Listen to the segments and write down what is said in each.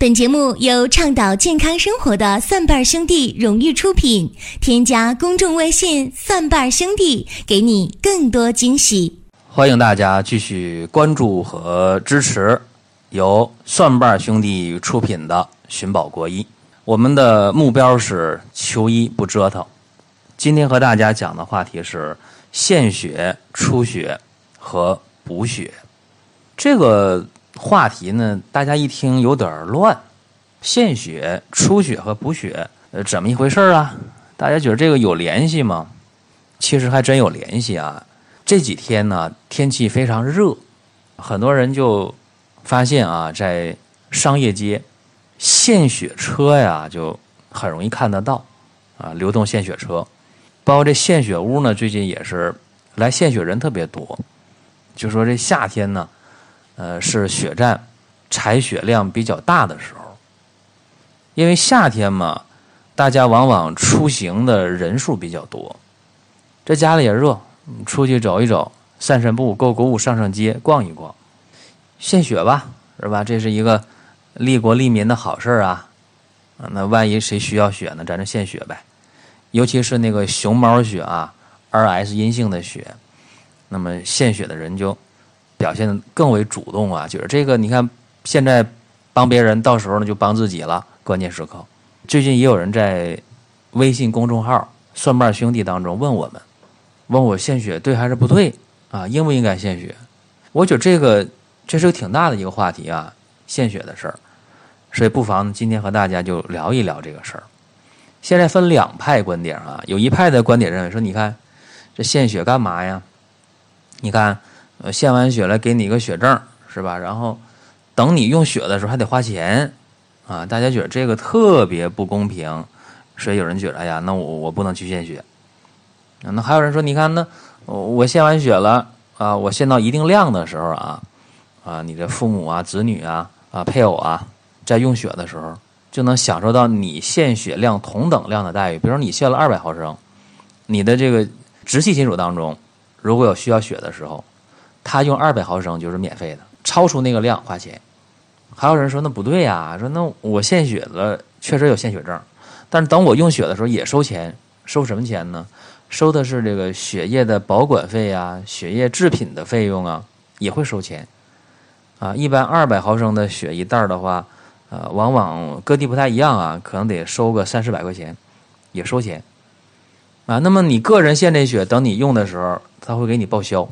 本节目由倡导健康生活的蒜瓣兄弟荣誉出品。添加公众微信“蒜瓣兄弟”，给你更多惊喜。欢迎大家继续关注和支持由蒜瓣兄弟出品的《寻宝国医》。我们的目标是求医不折腾。今天和大家讲的话题是献血、出血和补血。这个。话题呢，大家一听有点乱，献血、出血和补血，呃，怎么一回事啊？大家觉得这个有联系吗？其实还真有联系啊。这几天呢，天气非常热，很多人就发现啊，在商业街，献血车呀，就很容易看得到啊，流动献血车，包括这献血屋呢，最近也是来献血人特别多，就说这夏天呢。呃，是血站采血量比较大的时候，因为夏天嘛，大家往往出行的人数比较多，这家里也热，出去走一走，散散步，购购物，上上街，逛一逛，献血吧，是吧？这是一个利国利民的好事啊！那万一谁需要血呢？咱就献血呗，尤其是那个熊猫血啊，RS 阴性的血，那么献血的人就。表现的更为主动啊，就是这个，你看现在帮别人，到时候呢就帮自己了。关键时刻，最近也有人在微信公众号“蒜瓣兄弟”当中问我们，问我献血对还是不对啊？应不应该献血？我觉得这个这是个挺大的一个话题啊，献血的事儿，所以不妨今天和大家就聊一聊这个事儿。现在分两派观点啊，有一派的观点认为说，你看这献血干嘛呀？你看。呃，献完血了，给你一个血证，是吧？然后等你用血的时候还得花钱，啊，大家觉得这个特别不公平，所以有人觉得，哎呀，那我我不能去献血。那还有人说，你看，那我献完血了啊，我献到一定量的时候啊，啊，你的父母啊、子女啊、啊配偶啊，在用血的时候就能享受到你献血量同等量的待遇。比如你献了二百毫升，你的这个直系亲属当中，如果有需要血的时候。他用二百毫升就是免费的，超出那个量花钱。还有人说那不对呀，说那我献血了，确实有献血证，但是等我用血的时候也收钱，收什么钱呢？收的是这个血液的保管费啊，血液制品的费用啊，也会收钱。啊，一般二百毫升的血一袋的话，呃，往往各地不太一样啊，可能得收个三四百块钱，也收钱。啊，那么你个人献这血，等你用的时候，他会给你报销。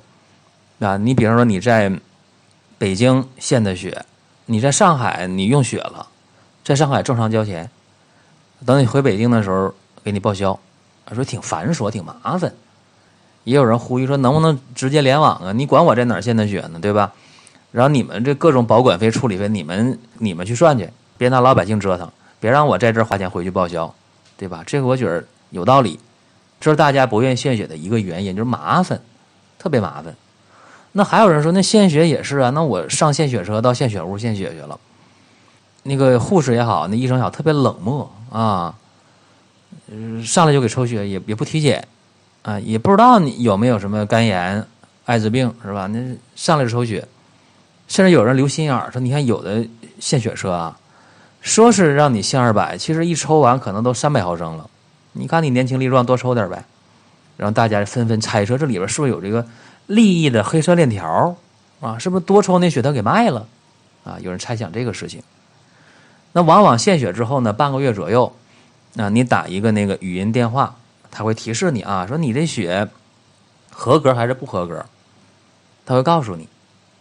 啊，你比方说你在北京献的血，你在上海你用血了，在上海正常交钱，等你回北京的时候给你报销，说挺繁琐挺麻烦，也有人呼吁说能不能直接联网啊？你管我在哪儿献的血呢，对吧？然后你们这各种保管费、处理费，你们你们去算去，别拿老百姓折腾，别让我在这儿花钱回去报销，对吧？这个我觉得有道理，这是大家不愿意献血的一个原因，就是麻烦，特别麻烦。那还有人说，那献血也是啊。那我上献血车到献血屋献血去了，那个护士也好，那医生也好，特别冷漠啊。上来就给抽血，也也不体检啊，也不知道你有没有什么肝炎、艾滋病是吧？那上来就抽血，甚至有人留心眼儿说，你看有的献血车啊，说是让你献二百，其实一抽完可能都三百毫升了。你看你年轻力壮，多抽点呗。然后大家纷纷猜测，这里边是不是有这个？利益的黑色链条啊，是不是多抽那血他给卖了啊？有人猜想这个事情。那往往献血之后呢，半个月左右，啊，你打一个那个语音电话，他会提示你啊，说你这血合格还是不合格，他会告诉你，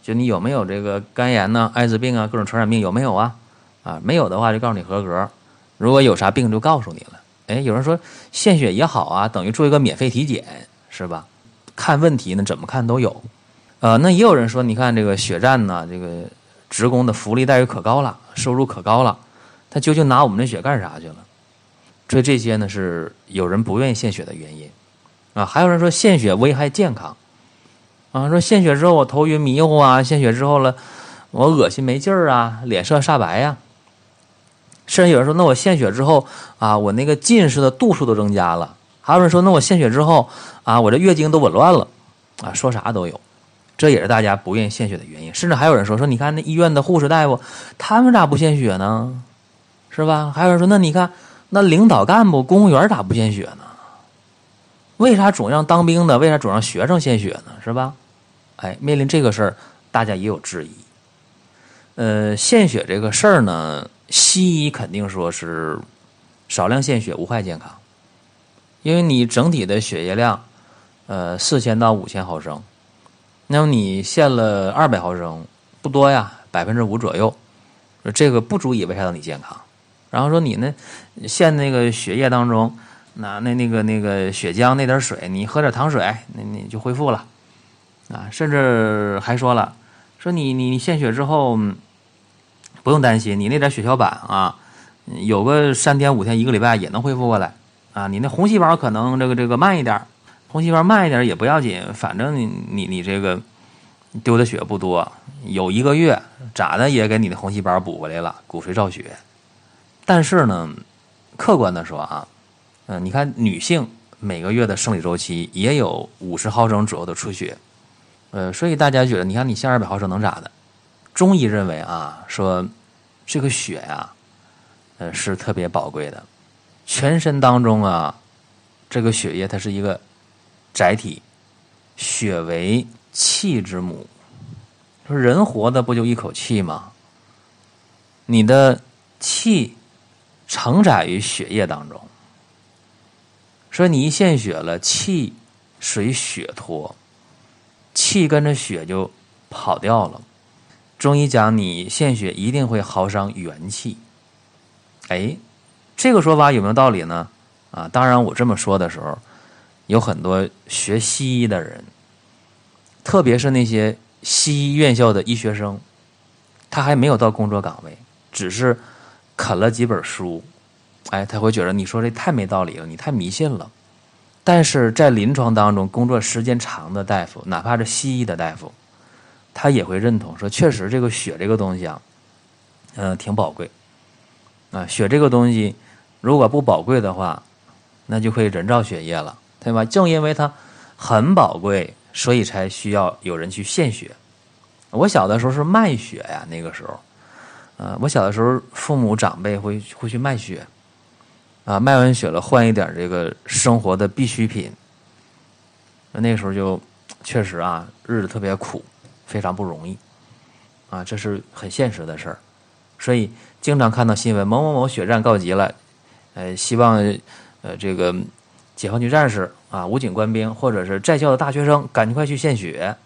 就你有没有这个肝炎呢、艾滋病啊、各种传染病有没有啊？啊，没有的话就告诉你合格，如果有啥病就告诉你了。哎，有人说献血也好啊，等于做一个免费体检，是吧？看问题呢，怎么看都有，呃，那也有人说，你看这个血站呢，这个职工的福利待遇可高了，收入可高了，他究竟拿我们的血干啥去了？所以这些呢是有人不愿意献血的原因，啊，还有人说献血危害健康，啊，说献血之后我头晕迷糊啊，献血之后了我恶心没劲儿啊，脸色煞白呀，甚至有人说，那我献血之后啊，我那个近视的度数都增加了。还有人说，那我献血之后啊，我这月经都紊乱了，啊，说啥都有。这也是大家不愿意献血的原因。甚至还有人说说，你看那医院的护士大夫，他们咋不献血呢？是吧？还有人说，那你看那领导干部、公务员咋不献血呢？为啥总让当兵的？为啥总让学生献血呢？是吧？哎，面临这个事儿，大家也有质疑。呃，献血这个事儿呢，西医肯定说是少量献血无害健康，因为你整体的血液量，呃，四千到五千毫升，那么你献了二百毫升，不多呀，百分之五左右，这个不足以危害到你健康。然后说你呢，献那个血液当中。那那那个那个血浆那点水，你喝点糖水，那你就恢复了，啊，甚至还说了，说你你献血之后不用担心，你那点血小板啊，有个三天五天一个礼拜也能恢复过来，啊，你那红细胞可能这个这个慢一点，红细胞慢一点也不要紧，反正你你你这个丢的血不多，有一个月咋的也给你的红细胞补回来了，骨髓造血。但是呢，客观的说啊。嗯，你看女性每个月的生理周期也有五十毫升左右的出血，呃，所以大家觉得，你看你献二百毫升能咋的？中医认为啊，说这个血呀，呃，是特别宝贵的，全身当中啊，这个血液它是一个载体，血为气之母，说人活的不就一口气吗？你的气承载于血液当中。说你一献血了，气随血脱，气跟着血就跑掉了。中医讲，你献血一定会耗伤元气。哎，这个说法有没有道理呢？啊，当然，我这么说的时候，有很多学西医的人，特别是那些西医院校的医学生，他还没有到工作岗位，只是啃了几本书。哎，他会觉得你说这太没道理了，你太迷信了。但是在临床当中工作时间长的大夫，哪怕是西医的大夫，他也会认同说，确实这个血这个东西啊，嗯，挺宝贵。啊，血这个东西如果不宝贵的话，那就可以人造血液了，对吧？正因为它很宝贵，所以才需要有人去献血。我小的时候是卖血呀，那个时候，呃，我小的时候父母长辈会会去卖血。啊，卖完血了，换一点这个生活的必需品。那时候就确实啊，日子特别苦，非常不容易。啊，这是很现实的事儿。所以经常看到新闻，某某某血战告急了，呃，希望呃这个解放军战士啊、武警官兵或者是在校的大学生赶快去献血。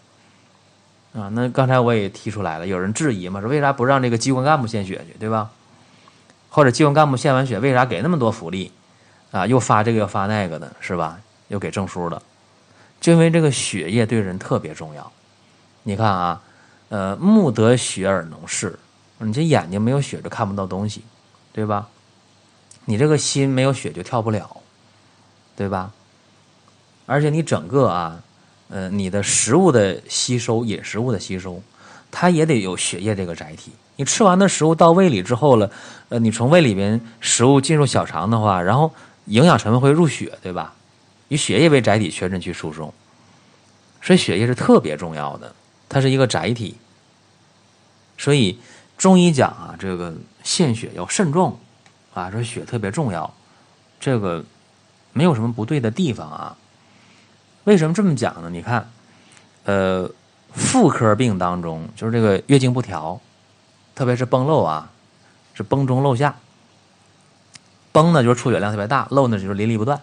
啊，那刚才我也提出来了，有人质疑嘛，说为啥不让这个机关干部献血去，对吧？或者机关干部献完血，为啥给那么多福利，啊，又发这个又发那个的，是吧？又给证书的，就因为这个血液对人特别重要。你看啊，呃，目得血而能视，你这眼睛没有血就看不到东西，对吧？你这个心没有血就跳不了，对吧？而且你整个啊，呃，你的食物的吸收，饮食物的吸收，它也得有血液这个载体。你吃完的食物到胃里之后了，呃，你从胃里边食物进入小肠的话，然后营养成分会入血，对吧？以血液为载体，全身去输送，所以血液是特别重要的，它是一个载体。所以中医讲啊，这个献血要慎重啊，说血特别重要，这个没有什么不对的地方啊。为什么这么讲呢？你看，呃，妇科病当中就是这个月经不调。特别是崩漏啊，是崩中漏下。崩呢就是出血量特别大，漏呢就是淋漓不断。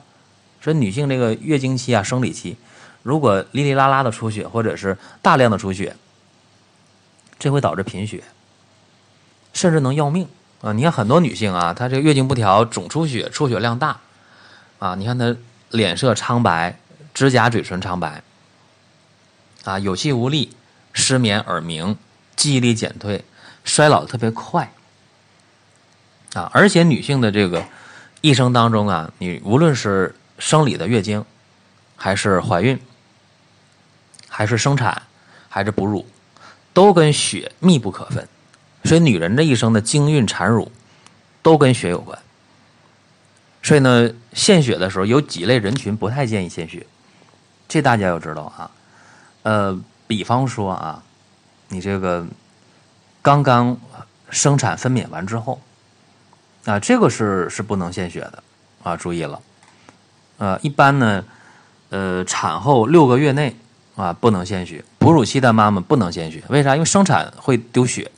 所以女性这个月经期啊，生理期，如果哩哩啦啦的出血，或者是大量的出血，这会导致贫血，甚至能要命啊！你看很多女性啊，她这个月经不调，总出血，出血量大啊。你看她脸色苍白，指甲、嘴唇苍白啊，有气无力，失眠、耳鸣，记忆力减退。衰老特别快啊！而且女性的这个一生当中啊，你无论是生理的月经，还是怀孕，还是生产，还是哺乳，都跟血密不可分。所以，女人这一生的经孕、产乳都跟血有关。所以呢，献血的时候有几类人群不太建议献血，这大家要知道啊。呃，比方说啊，你这个刚刚生产分娩完之后啊，这个是是不能献血的啊，注意了。呃，一般呢，呃，产后六个月内啊不能献血，哺乳期的妈妈不能献血，为啥？因为生产会丢血，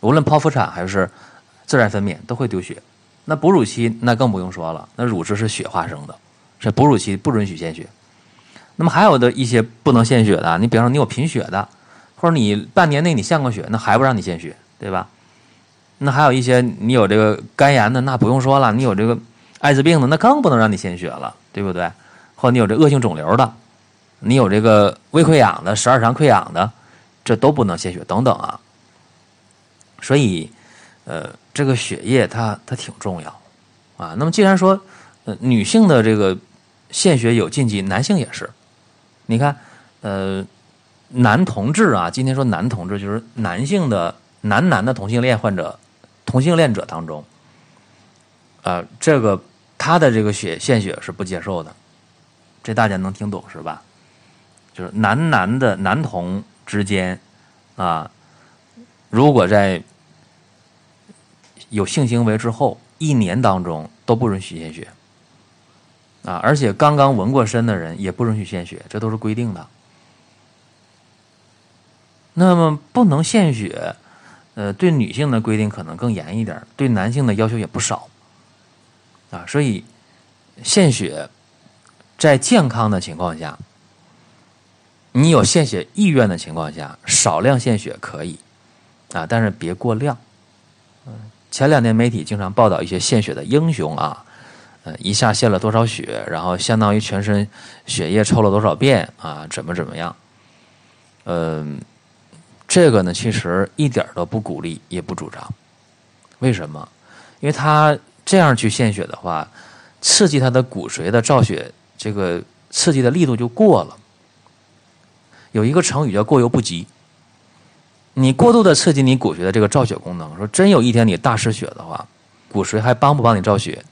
无论剖腹产还是自然分娩都会丢血。那哺乳期那更不用说了，那乳汁是血化生的，是哺乳期不允许献血。那么还有的一些不能献血的，你比方说你有贫血的，或者你半年内你献过血，那还不让你献血，对吧？那还有一些你有这个肝炎的，那不用说了，你有这个艾滋病的，那更不能让你献血了，对不对？或者你有这恶性肿瘤的，你有这个胃溃疡的、十二肠溃疡的，这都不能献血，等等啊。所以，呃，这个血液它它挺重要啊。那么既然说，呃，女性的这个献血有禁忌，男性也是。你看，呃，男同志啊，今天说男同志就是男性的男男的同性恋患者、同性恋者当中，呃，这个他的这个血献血是不接受的，这大家能听懂是吧？就是男男的男同之间啊，如果在有性行为之后一年当中都不允许献血。啊，而且刚刚纹过身的人也不允许献血，这都是规定的。那么不能献血，呃，对女性的规定可能更严一点，对男性的要求也不少。啊，所以献血在健康的情况下，你有献血意愿的情况下，少量献血可以，啊，但是别过量。前两年媒体经常报道一些献血的英雄啊。呃，一下献了多少血，然后相当于全身血液抽了多少遍啊？怎么怎么样？嗯，这个呢，其实一点都不鼓励，也不主张。为什么？因为他这样去献血的话，刺激他的骨髓的造血，这个刺激的力度就过了。有一个成语叫“过犹不及”。你过度的刺激你骨髓的这个造血功能，说真有一天你大失血的话，骨髓还帮不帮你造血？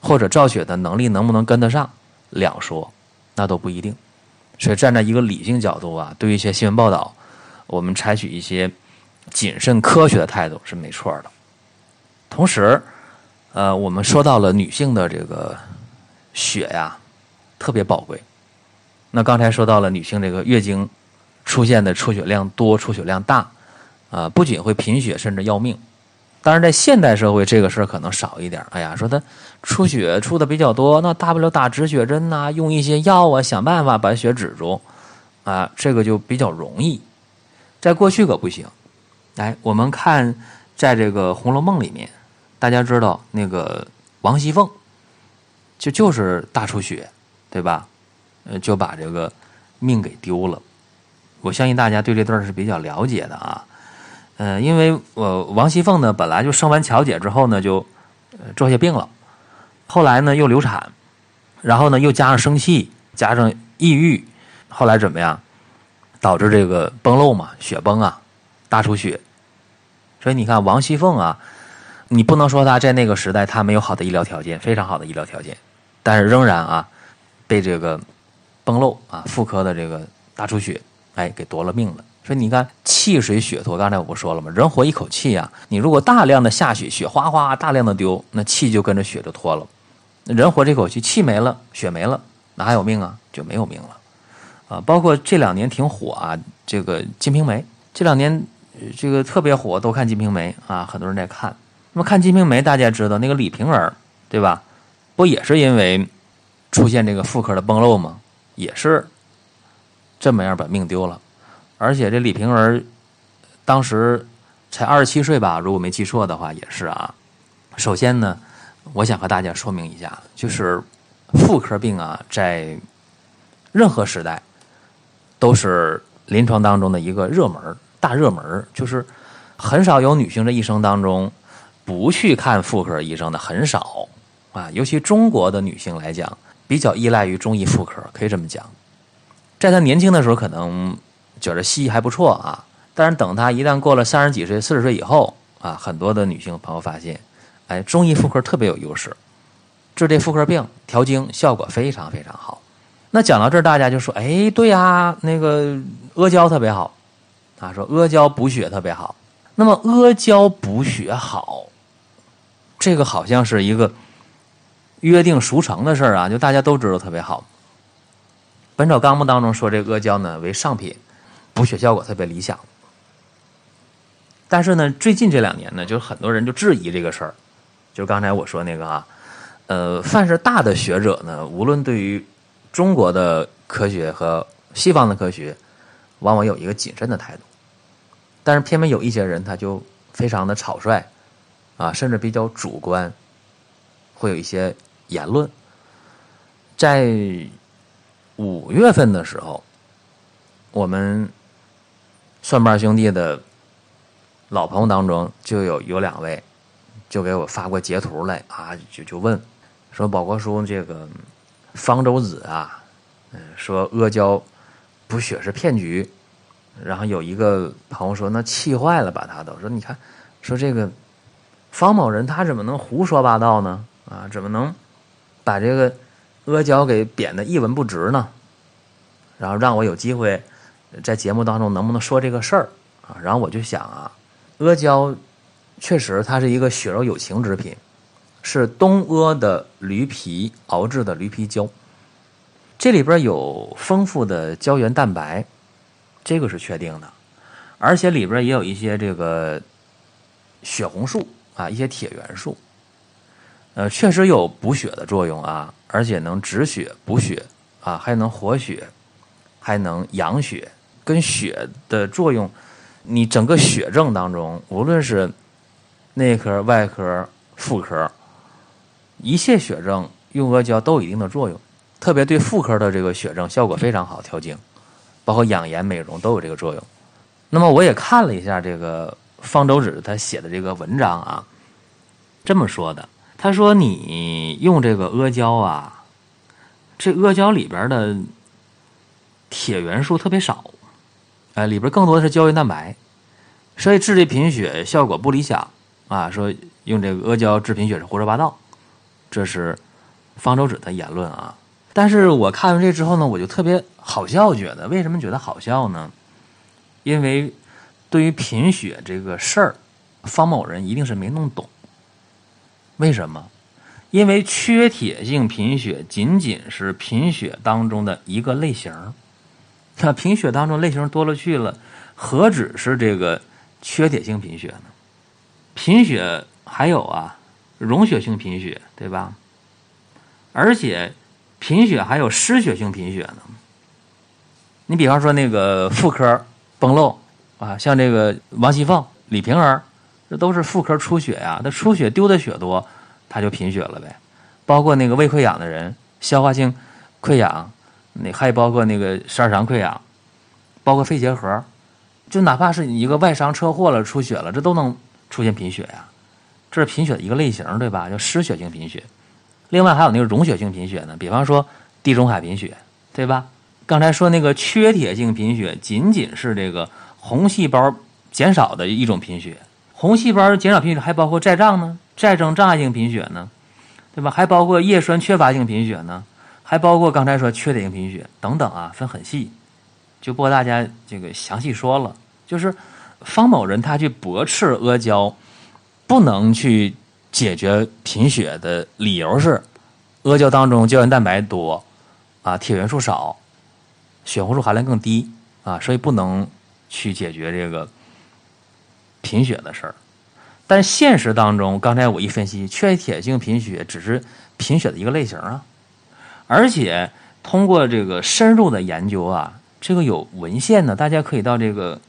或者造血的能力能不能跟得上，两说，那都不一定。所以站在一个理性角度啊，对于一些新闻报道，我们采取一些谨慎科学的态度是没错的。同时，呃，我们说到了女性的这个血呀，特别宝贵。那刚才说到了女性这个月经出现的出血量多、出血量大，啊，不仅会贫血，甚至要命。当然，在现代社会，这个事儿可能少一点。哎呀，说他出血出的比较多，那大不了打止血针呐，用一些药啊，想办法把血止住，啊，这个就比较容易。在过去可不行。来，我们看，在这个《红楼梦》里面，大家知道那个王熙凤，就就是大出血，对吧？呃，就把这个命给丢了。我相信大家对这段是比较了解的啊。呃，因为呃，王熙凤呢，本来就生完巧姐之后呢，就做些病了，后来呢又流产，然后呢又加上生气，加上抑郁，后来怎么样，导致这个崩漏嘛，血崩啊，大出血。所以你看王熙凤啊，你不能说她在那个时代她没有好的医疗条件，非常好的医疗条件，但是仍然啊，被这个崩漏啊，妇科的这个大出血，哎，给夺了命了。所以你看，气水血脱，刚才我不说了吗？人活一口气呀，你如果大量的下血，血哗哗大量的丢，那气就跟着血就脱了。人活这口气，气没了，血没了，哪还有命啊？就没有命了。啊，包括这两年挺火啊，这个《金瓶梅》，这两年这个特别火，都看《金瓶梅》啊，很多人在看。那么看《金瓶梅》，大家知道那个李瓶儿，对吧？不也是因为出现这个妇科的崩漏吗？也是这么样把命丢了。而且这李瓶儿当时才二十七岁吧，如果没记错的话，也是啊。首先呢，我想和大家说明一下，就是妇科病啊，在任何时代都是临床当中的一个热门大热门就是很少有女性这一生当中不去看妇科医生的，很少啊。尤其中国的女性来讲，比较依赖于中医妇科，可以这么讲。在她年轻的时候，可能。觉得西医还不错啊，但是等她一旦过了三十几岁、四十岁以后啊，很多的女性朋友发现，哎，中医妇科特别有优势，治这妇科病调经效果非常非常好。那讲到这儿，大家就说：“哎，对呀，那个阿胶特别好啊，说阿胶补血特别好。那么阿胶补血好，这个好像是一个约定俗成的事儿啊，就大家都知道特别好。《本草纲目》当中说，这阿胶呢为上品，补血效果特别理想。但是呢，最近这两年呢，就很多人就质疑这个事儿，就刚才我说那个啊，呃，凡是大的学者呢，无论对于中国的科学和西方的科学，往往有一个谨慎的态度，但是偏偏有一些人他就非常的草率，啊，甚至比较主观，会有一些言论。在五月份的时候，我们蒜瓣兄弟的。老朋友当中就有有两位，就给我发过截图来啊，就就问说宝国叔这个方舟子啊，嗯，说阿胶补血是骗局，然后有一个朋友说那气坏了，把他都说你看，说这个方某人他怎么能胡说八道呢？啊，怎么能把这个阿胶给贬得一文不值呢？然后让我有机会在节目当中能不能说这个事儿啊？然后我就想啊。阿胶确实，它是一个血肉有情之品，是东阿的驴皮熬制的驴皮胶。这里边有丰富的胶原蛋白，这个是确定的，而且里边也有一些这个血红素啊，一些铁元素，呃，确实有补血的作用啊，而且能止血、补血啊，还能活血，还能养血，跟血的作用。你整个血症当中，无论是内科、外科、妇科，一切血症用阿胶都有一定的作用，特别对妇科的这个血症效果非常好，调经，包括养颜美容都有这个作用。那么我也看了一下这个方舟子他写的这个文章啊，这么说的，他说你用这个阿胶啊，这阿胶里边的铁元素特别少。哎，里边更多的是胶原蛋白，所以治这贫血效果不理想啊。说用这个阿胶治贫血是胡说八道，这是方舟子的言论啊。但是我看完这之后呢，我就特别好笑，觉得为什么觉得好笑呢？因为对于贫血这个事儿，方某人一定是没弄懂。为什么？因为缺铁性贫血仅仅是贫血当中的一个类型。那贫血当中类型多了去了，何止是这个缺铁性贫血呢？贫血还有啊，溶血性贫血，对吧？而且贫血还有失血性贫血呢。你比方说那个妇科崩漏啊，像这个王熙凤、李瓶儿，这都是妇科出血呀。那出血丢的血多，他就贫血了呗。包括那个胃溃疡的人，消化性溃疡。那还包括那个十二肠溃疡，包括肺结核，就哪怕是你一个外伤车祸了出血了，这都能出现贫血呀。这是贫血的一个类型，对吧？叫失血性贫血。另外还有那个溶血性贫血呢，比方说地中海贫血，对吧？刚才说那个缺铁性贫血，仅仅是这个红细胞减少的一种贫血。红细胞减少贫血还包括债障呢，债症障碍性贫血呢，对吧？还包括叶酸缺乏性贫血呢。还包括刚才说缺铁性贫血等等啊，分很细，就不和大家这个详细说了。就是方某人他去驳斥阿胶不能去解决贫血的理由是，阿胶当中胶原蛋白多啊，铁元素少，血红素含量更低啊，所以不能去解决这个贫血的事儿。但现实当中，刚才我一分析，缺铁性贫血只是贫血的一个类型啊。而且通过这个深入的研究啊，这个有文献呢，大家可以到这个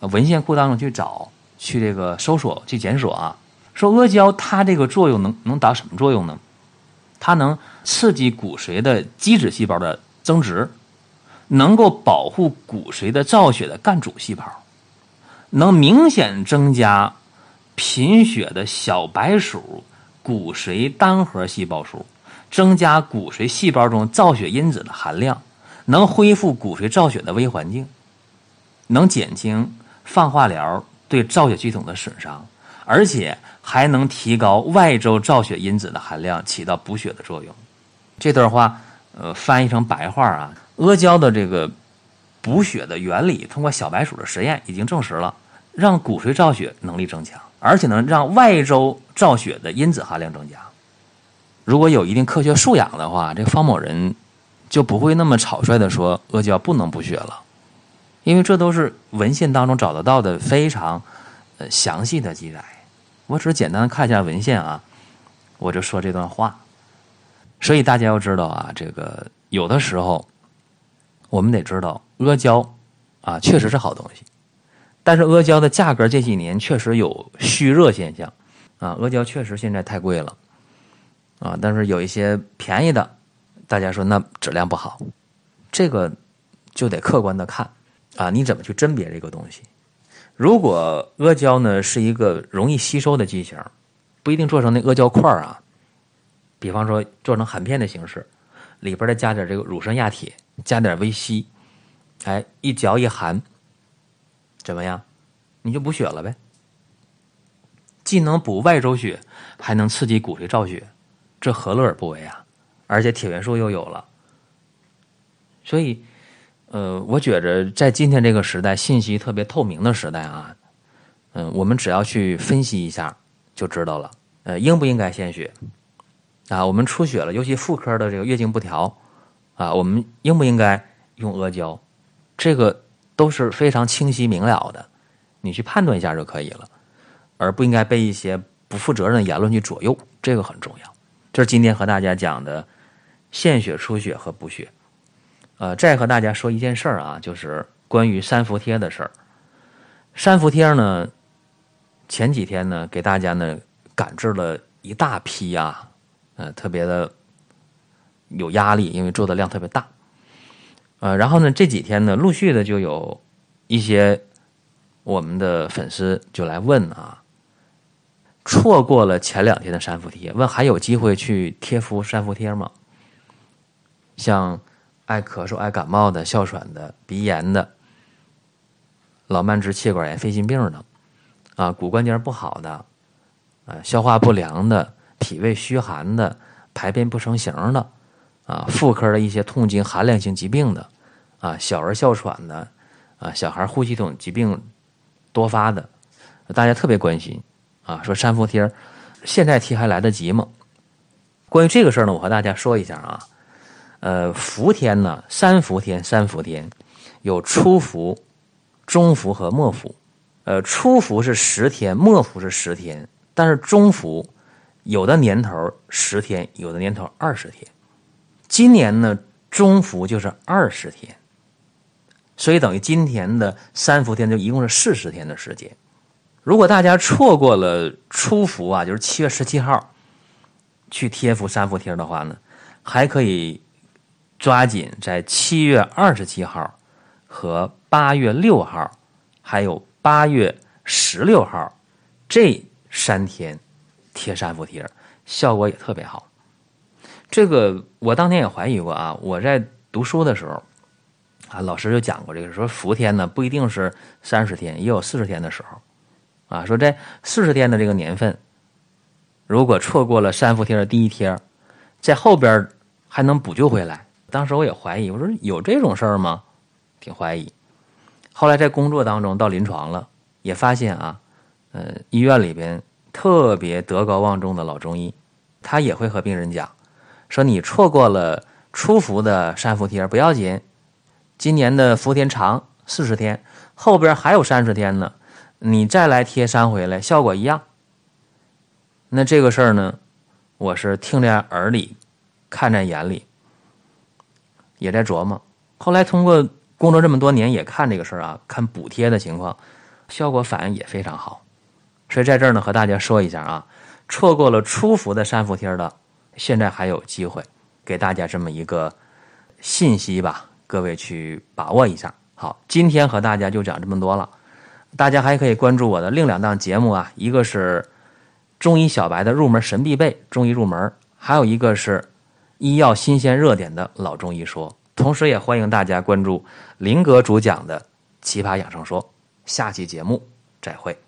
文献库当中去找，去这个搜索去检索啊。说阿胶它这个作用能能达什么作用呢？它能刺激骨髓的基质细胞的增殖，能够保护骨髓的造血的干主细胞，能明显增加贫血的小白鼠骨髓单核细胞数。增加骨髓细胞中造血因子的含量，能恢复骨髓造血的微环境，能减轻放化疗对造血系统的损伤，而且还能提高外周造血因子的含量，起到补血的作用。这段话，呃，翻译成白话啊，阿胶的这个补血的原理，通过小白鼠的实验已经证实了，让骨髓造血能力增强，而且能让外周造血的因子含量增加。如果有一定科学素养的话，这方某人就不会那么草率的说阿胶不能补血了，因为这都是文献当中找得到的非常呃详细的记载。我只是简单看一下文献啊，我就说这段话。所以大家要知道啊，这个有的时候我们得知道阿胶啊确实是好东西，但是阿胶的价格这几年确实有虚热现象啊，阿胶确实现在太贵了啊，但是有一些便宜的，大家说那质量不好，这个就得客观的看啊，你怎么去甄别这个东西？如果阿胶呢是一个容易吸收的剂型，不一定做成那阿胶块啊。比方说做成含片的形式，里边再加点这个乳酸亚铁，加点维 C，哎，一嚼一含，怎么样？你就补血了呗，既能补外周血，还能刺激骨髓造血，这何乐而不为啊？而且铁元素又有了，所以，呃，我觉着在今天这个时代，信息特别透明的时代啊，嗯，我们只要去分析一下就知道了，呃，应不应该献血？啊，我们出血了，尤其妇科的这个月经不调，啊，我们应不应该用阿胶？这个都是非常清晰明了的，你去判断一下就可以了，而不应该被一些不负责任的言论去左右，这个很重要。这是今天和大家讲的献血、出血和补血。呃，再和大家说一件事儿啊，就是关于三伏贴的事儿。三伏贴呢，前几天呢，给大家呢赶制了一大批啊。呃，特别的有压力，因为做的量特别大。呃，然后呢，这几天呢，陆续的就有一些我们的粉丝就来问啊，错过了前两天的三伏贴，问还有机会去贴敷三伏贴吗？像爱咳嗽、爱感冒的、哮喘的、鼻炎的、老慢支、气管炎、肺心病的，啊，骨关节不好的，啊，消化不良的。脾胃虚寒的、排便不成形的，啊，妇科的一些痛经、寒凉性疾病的，啊，小儿哮喘的，啊，小孩呼吸系统疾病多发的，大家特别关心，啊，说三伏贴现在贴还来得及吗？关于这个事儿呢，我和大家说一下啊，呃，伏天呢，三伏天，三伏天有初伏、中伏和末伏，呃，初伏是十天，末伏是十天，但是中伏。有的年头十天，有的年头二十天。今年呢，中伏就是二十天，所以等于今天的三伏天就一共是四十天的时间。如果大家错过了初伏啊，就是七月十七号去贴敷三伏贴的话呢，还可以抓紧在七月二十七号和八月六号，还有八月十六号这三天。贴三伏贴，效果也特别好。这个我当年也怀疑过啊。我在读书的时候，啊，老师就讲过这个，说伏天呢不一定是三十天，也有四十天的时候。啊，说这四十天的这个年份，如果错过了三伏贴的第一贴，在后边还能补救回来。当时我也怀疑，我说有这种事儿吗？挺怀疑。后来在工作当中到临床了，也发现啊，呃，医院里边。特别德高望重的老中医，他也会和病人讲，说你错过了初伏的三伏贴不要紧，今年的伏天长四十天，后边还有三十天呢，你再来贴三回来，效果一样。那这个事儿呢，我是听在耳里，看在眼里，也在琢磨。后来通过工作这么多年，也看这个事儿啊，看补贴的情况，效果反应也非常好。所以在这儿呢，和大家说一下啊，错过了初伏的三伏贴的，现在还有机会，给大家这么一个信息吧，各位去把握一下。好，今天和大家就讲这么多了，大家还可以关注我的另两档节目啊，一个是中医小白的入门神必备中医入门，还有一个是医药新鲜热点的老中医说。同时也欢迎大家关注林哥主讲的奇葩养生说。下期节目再会。